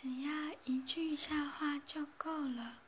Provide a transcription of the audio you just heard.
只要一句笑话就够了。